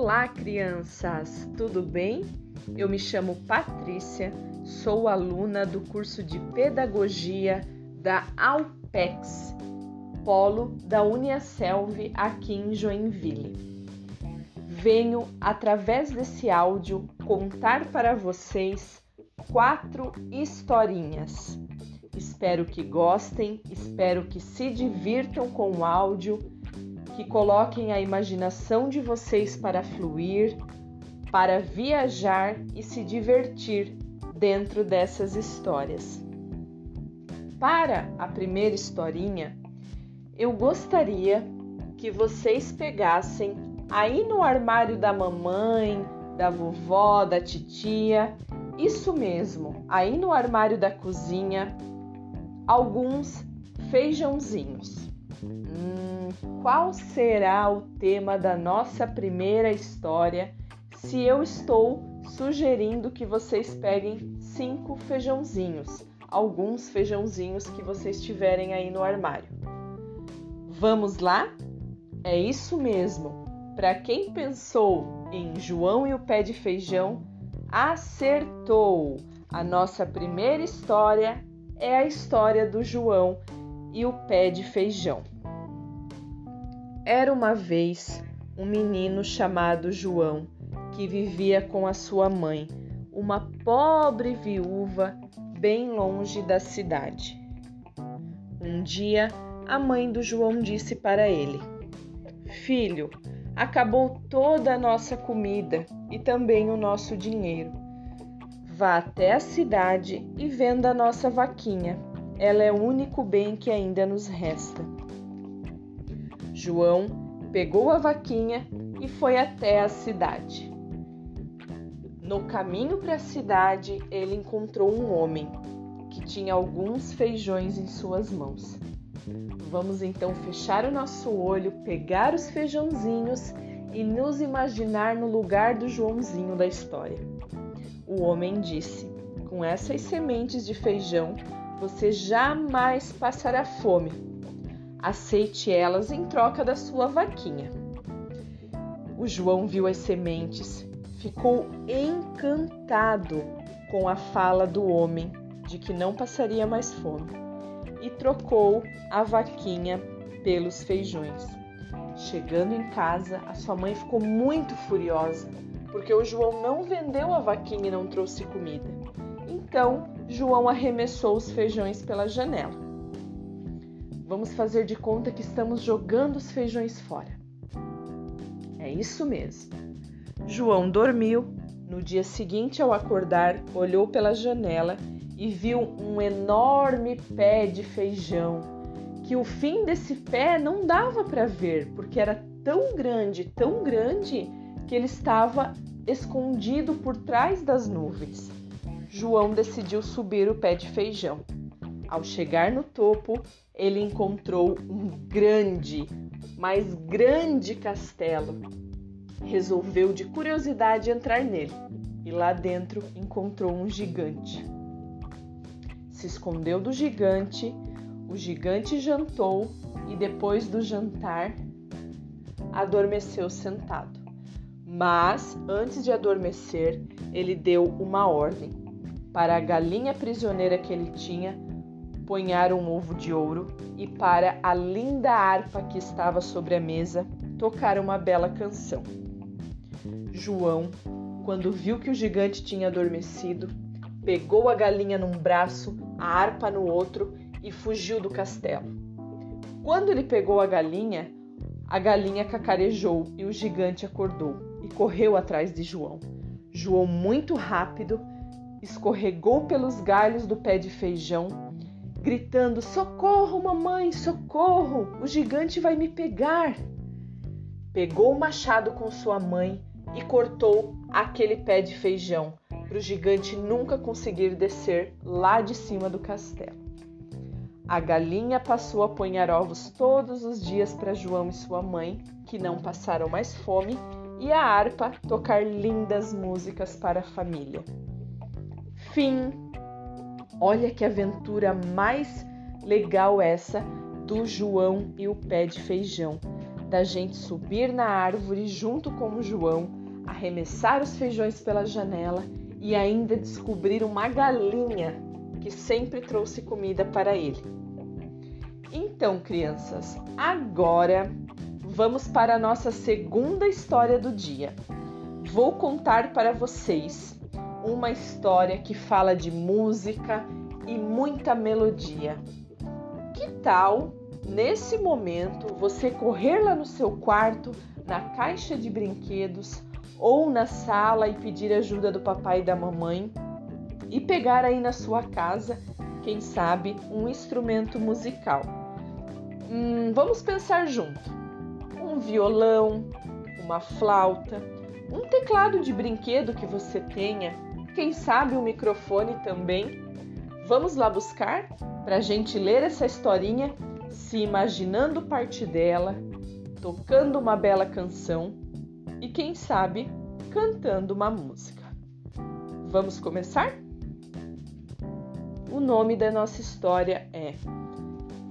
Olá, crianças! Tudo bem? Eu me chamo Patrícia, sou aluna do curso de Pedagogia da Alpex, polo da Uniaselv aqui em Joinville. Venho, através desse áudio, contar para vocês quatro historinhas. Espero que gostem, espero que se divirtam com o áudio que coloquem a imaginação de vocês para fluir, para viajar e se divertir dentro dessas histórias. Para a primeira historinha, eu gostaria que vocês pegassem aí no armário da mamãe, da vovó, da titia, isso mesmo, aí no armário da cozinha, alguns feijãozinhos. Hum, qual será o tema da nossa primeira história se eu estou sugerindo que vocês peguem cinco feijãozinhos, alguns feijãozinhos que vocês tiverem aí no armário? Vamos lá? É isso mesmo. Para quem pensou em João e o pé de feijão, acertou! A nossa primeira história é a história do João e o pé de feijão. Era uma vez um menino chamado João que vivia com a sua mãe, uma pobre viúva bem longe da cidade. Um dia, a mãe do João disse para ele: Filho, acabou toda a nossa comida e também o nosso dinheiro. Vá até a cidade e venda a nossa vaquinha ela é o único bem que ainda nos resta. João pegou a vaquinha e foi até a cidade. No caminho para a cidade, ele encontrou um homem que tinha alguns feijões em suas mãos. Vamos então fechar o nosso olho, pegar os feijãozinhos e nos imaginar no lugar do Joãozinho da história. O homem disse: Com essas sementes de feijão você jamais passará fome. Aceite elas em troca da sua vaquinha. O João viu as sementes, ficou encantado com a fala do homem de que não passaria mais fome e trocou a vaquinha pelos feijões. Chegando em casa, a sua mãe ficou muito furiosa porque o João não vendeu a vaquinha e não trouxe comida. Então, João arremessou os feijões pela janela. Vamos fazer de conta que estamos jogando os feijões fora. É isso mesmo. João dormiu. No dia seguinte, ao acordar, olhou pela janela e viu um enorme pé de feijão. Que o fim desse pé não dava para ver, porque era tão grande, tão grande, que ele estava escondido por trás das nuvens. João decidiu subir o pé de feijão. Ao chegar no topo, ele encontrou um grande, mas grande castelo. Resolveu de curiosidade entrar nele e lá dentro encontrou um gigante. Se escondeu do gigante, o gigante jantou e depois do jantar adormeceu sentado. Mas antes de adormecer, ele deu uma ordem para a galinha prisioneira que ele tinha, ponhar um ovo de ouro e para a linda harpa que estava sobre a mesa, tocar uma bela canção. João, quando viu que o gigante tinha adormecido, pegou a galinha num braço, a harpa no outro e fugiu do castelo. Quando ele pegou a galinha, a galinha cacarejou e o gigante acordou e correu atrás de João. João, muito rápido, escorregou pelos galhos do pé de feijão, gritando: Socorro, mamãe, socorro! O gigante vai me pegar! Pegou o machado com sua mãe e cortou aquele pé de feijão, para o gigante nunca conseguir descer lá de cima do castelo. A galinha passou a ponhar ovos todos os dias para João e sua mãe, que não passaram mais fome, e a harpa tocar lindas músicas para a família fim. Olha que aventura mais legal essa do João e o pé de feijão. da gente subir na árvore junto com o João, arremessar os feijões pela janela e ainda descobrir uma galinha que sempre trouxe comida para ele. Então, crianças, agora vamos para a nossa segunda história do dia. Vou contar para vocês uma história que fala de música e muita melodia. Que tal, nesse momento, você correr lá no seu quarto, na caixa de brinquedos ou na sala e pedir ajuda do papai e da mamãe e pegar aí na sua casa, quem sabe, um instrumento musical? Hum, vamos pensar junto. Um violão, uma flauta, um teclado de brinquedo que você tenha, quem sabe um microfone também. Vamos lá buscar para a gente ler essa historinha, se imaginando parte dela, tocando uma bela canção e quem sabe cantando uma música. Vamos começar? O nome da nossa história é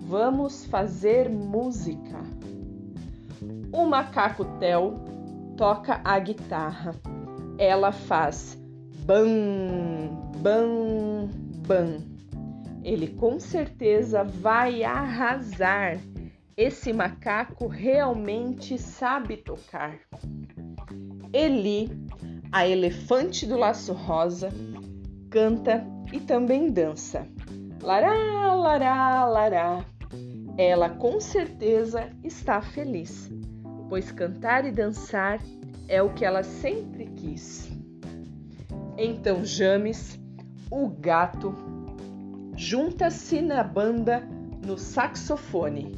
Vamos fazer música. O macaco Tel toca a guitarra. Ela faz bam, bam, bam. Ele com certeza vai arrasar. Esse macaco realmente sabe tocar. Eli, a elefante do laço rosa, canta e também dança. Lará, lará, lará. Ela com certeza está feliz, pois cantar e dançar é o que ela sempre quis. Então James, o gato, junta-se na banda no saxofone.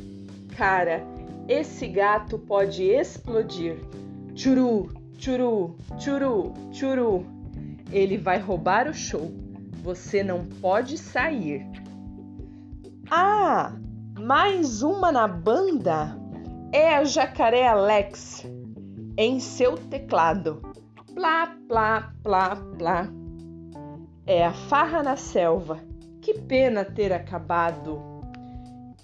Cara, esse gato pode explodir. Churu, churu, churu, churu. Ele vai roubar o show. Você não pode sair. Ah, mais uma na banda é a Jacaré Alex em seu teclado. Plá, plá, plá, plá. É a farra na selva. Que pena ter acabado.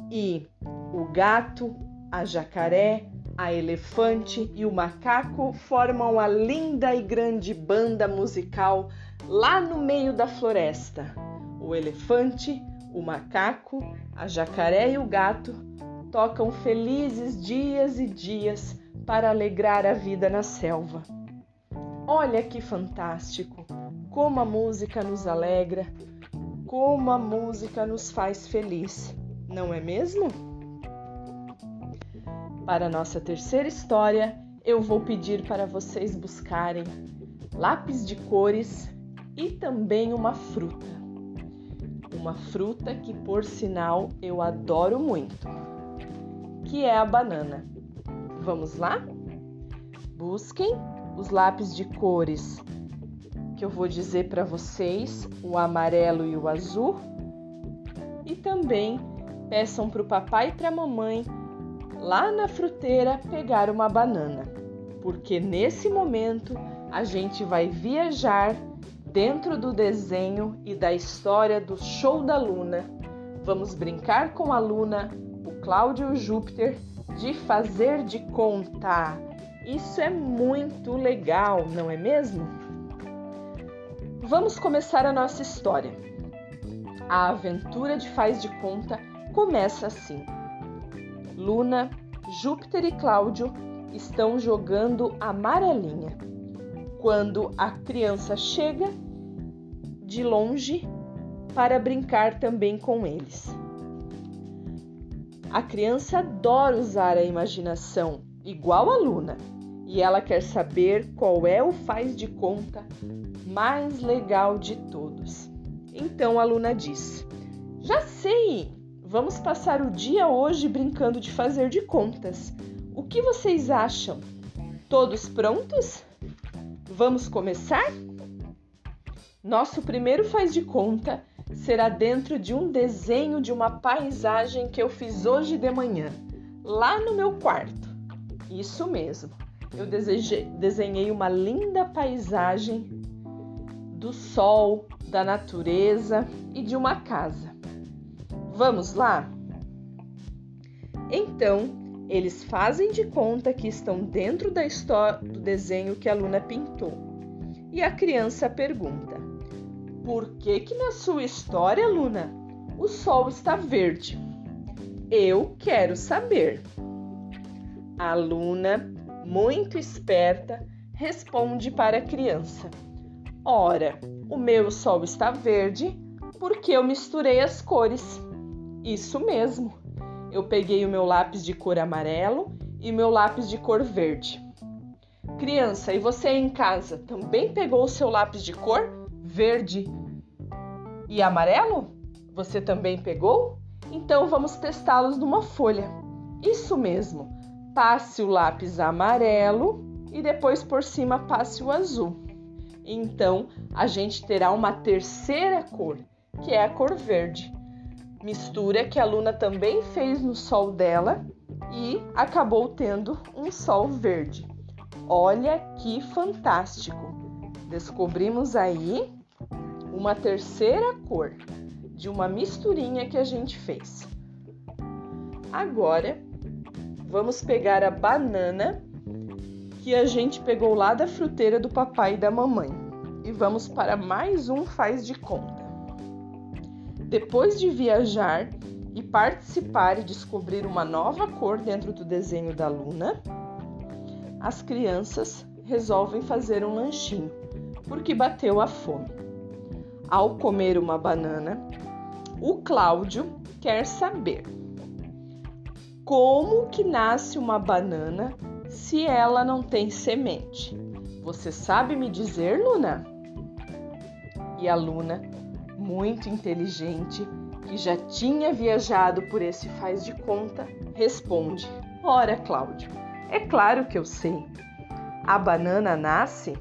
E o gato, a jacaré, a elefante e o macaco formam a linda e grande banda musical lá no meio da floresta. O elefante, o macaco, a jacaré e o gato tocam felizes dias e dias para alegrar a vida na selva. Olha que fantástico! Como a música nos alegra, como a música nos faz feliz, não é mesmo? Para nossa terceira história, eu vou pedir para vocês buscarem lápis de cores e também uma fruta uma fruta que, por sinal, eu adoro muito, que é a banana. Vamos lá? Busquem os lápis de cores que eu vou dizer para vocês, o amarelo e o azul, e também peçam para o papai e para a mamãe lá na fruteira pegar uma banana, porque nesse momento a gente vai viajar dentro do desenho e da história do show da Luna. Vamos brincar com a Luna, o Cláudio e o Júpiter de fazer de conta. Isso é muito legal, não é mesmo? Vamos começar a nossa história. A aventura de Faz de Conta começa assim. Luna, Júpiter e Cláudio estão jogando amarelinha. Quando a criança chega de longe para brincar também com eles. A criança adora usar a imaginação, igual a Luna, e ela quer saber qual é o faz de conta mais legal de todos. Então a Luna diz: Já sei! Vamos passar o dia hoje brincando de fazer de contas. O que vocês acham? Todos prontos? Vamos começar? Nosso primeiro faz de conta será dentro de um desenho de uma paisagem que eu fiz hoje de manhã, lá no meu quarto. Isso mesmo, eu desejei, desenhei uma linda paisagem do sol, da natureza e de uma casa. Vamos lá? Então, Eles fazem de conta que estão dentro da história do desenho que a Luna pintou. E a criança pergunta: Por que que na sua história, Luna, o sol está verde? Eu quero saber. A Luna, muito esperta, responde para a criança: Ora, o meu sol está verde porque eu misturei as cores. Isso mesmo. Eu peguei o meu lápis de cor amarelo e meu lápis de cor verde. Criança, e você em casa também pegou o seu lápis de cor verde e amarelo? Você também pegou? Então vamos testá-los numa folha. Isso mesmo. Passe o lápis amarelo e depois por cima passe o azul. Então a gente terá uma terceira cor, que é a cor verde. Mistura que a Luna também fez no sol dela e acabou tendo um sol verde. Olha que fantástico! Descobrimos aí uma terceira cor de uma misturinha que a gente fez. Agora vamos pegar a banana que a gente pegou lá da fruteira do papai e da mamãe e vamos para mais um faz de conta. Depois de viajar e participar e descobrir uma nova cor dentro do desenho da Luna, as crianças resolvem fazer um lanchinho porque bateu a fome. Ao comer uma banana, o Cláudio quer saber como que nasce uma banana se ela não tem semente? Você sabe me dizer, Luna? E a Luna, muito inteligente, que já tinha viajado por esse faz de conta, responde: Ora, Cláudio, é claro que eu sei. A banana nasce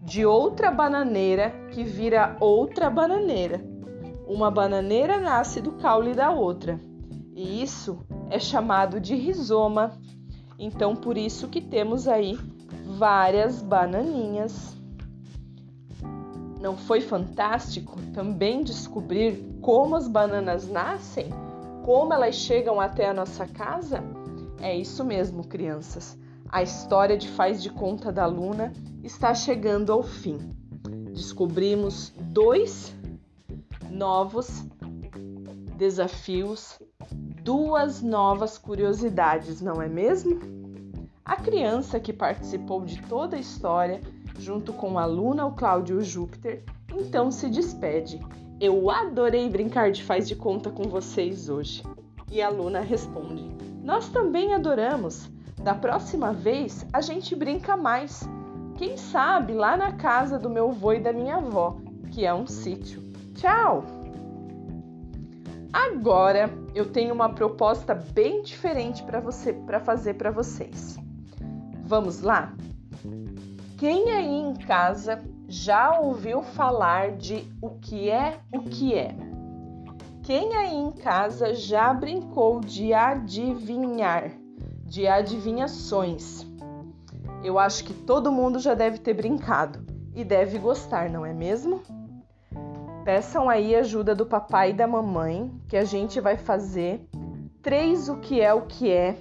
de outra bananeira que vira outra bananeira. Uma bananeira nasce do caule da outra. E isso é chamado de rizoma. Então, por isso que temos aí várias bananinhas. Não foi fantástico também descobrir como as bananas nascem? Como elas chegam até a nossa casa? É isso mesmo, crianças. A história de faz de conta da Luna está chegando ao fim. Descobrimos dois novos desafios duas novas curiosidades, não é mesmo? A criança que participou de toda a história, junto com a Luna, o Cláudio e o Júpiter, então se despede. Eu adorei brincar de faz de conta com vocês hoje. E a Luna responde: Nós também adoramos. Da próxima vez a gente brinca mais. Quem sabe lá na casa do meu avô e da minha avó, que é um sítio. Tchau! Agora eu tenho uma proposta bem diferente para você para fazer para vocês. Vamos lá? Quem aí em casa já ouviu falar de o que é o que é? Quem aí em casa já brincou de adivinhar, de adivinhações? Eu acho que todo mundo já deve ter brincado e deve gostar, não é mesmo? Peçam aí ajuda do papai e da mamãe, que a gente vai fazer três o que é o que é,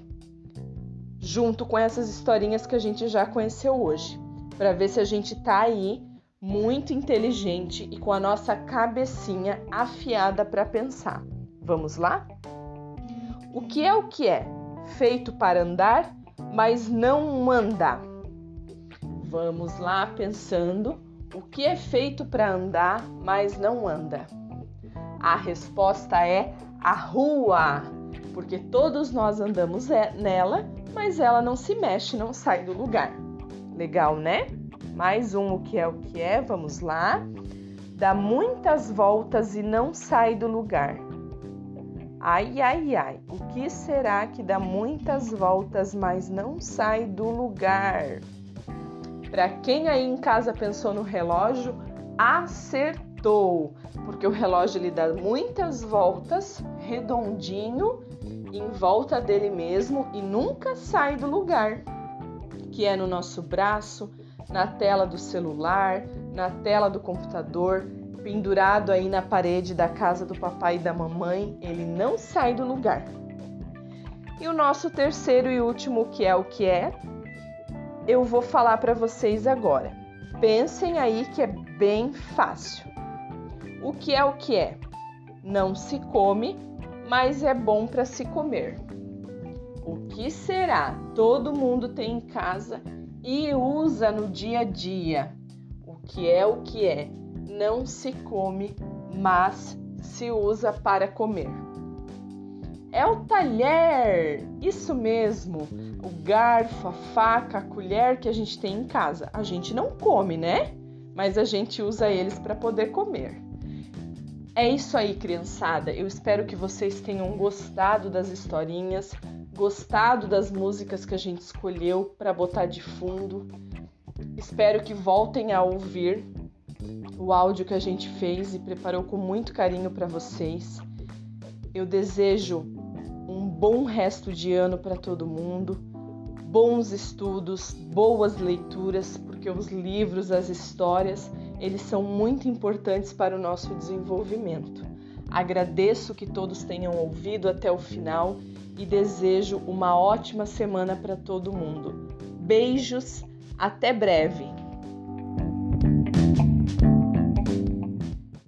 junto com essas historinhas que a gente já conheceu hoje, para ver se a gente tá aí muito inteligente e com a nossa cabecinha afiada para pensar. Vamos lá? O que é o que é? Feito para andar, mas não andar. Vamos lá pensando o que é feito para andar, mas não anda? A resposta é a rua, porque todos nós andamos é, nela, mas ela não se mexe, não sai do lugar. Legal, né? Mais um o que é o que é, vamos lá. Dá muitas voltas e não sai do lugar. Ai, ai, ai, o que será que dá muitas voltas, mas não sai do lugar? Para quem aí em casa pensou no relógio, acertou, porque o relógio ele dá muitas voltas, redondinho, em volta dele mesmo e nunca sai do lugar, que é no nosso braço, na tela do celular, na tela do computador, pendurado aí na parede da casa do papai e da mamãe, ele não sai do lugar. E o nosso terceiro e último que é o que é, eu vou falar para vocês agora. Pensem aí que é bem fácil. O que é o que é? Não se come, mas é bom para se comer. O que será? Todo mundo tem em casa e usa no dia a dia. O que é o que é? Não se come, mas se usa para comer. É o talher, isso mesmo, o garfo, a faca, a colher que a gente tem em casa. A gente não come, né? Mas a gente usa eles para poder comer. É isso aí, criançada. Eu espero que vocês tenham gostado das historinhas, gostado das músicas que a gente escolheu para botar de fundo. Espero que voltem a ouvir o áudio que a gente fez e preparou com muito carinho para vocês. Eu desejo bom resto de ano para todo mundo, bons estudos, boas leituras, porque os livros, as histórias, eles são muito importantes para o nosso desenvolvimento. Agradeço que todos tenham ouvido até o final e desejo uma ótima semana para todo mundo. Beijos, até breve!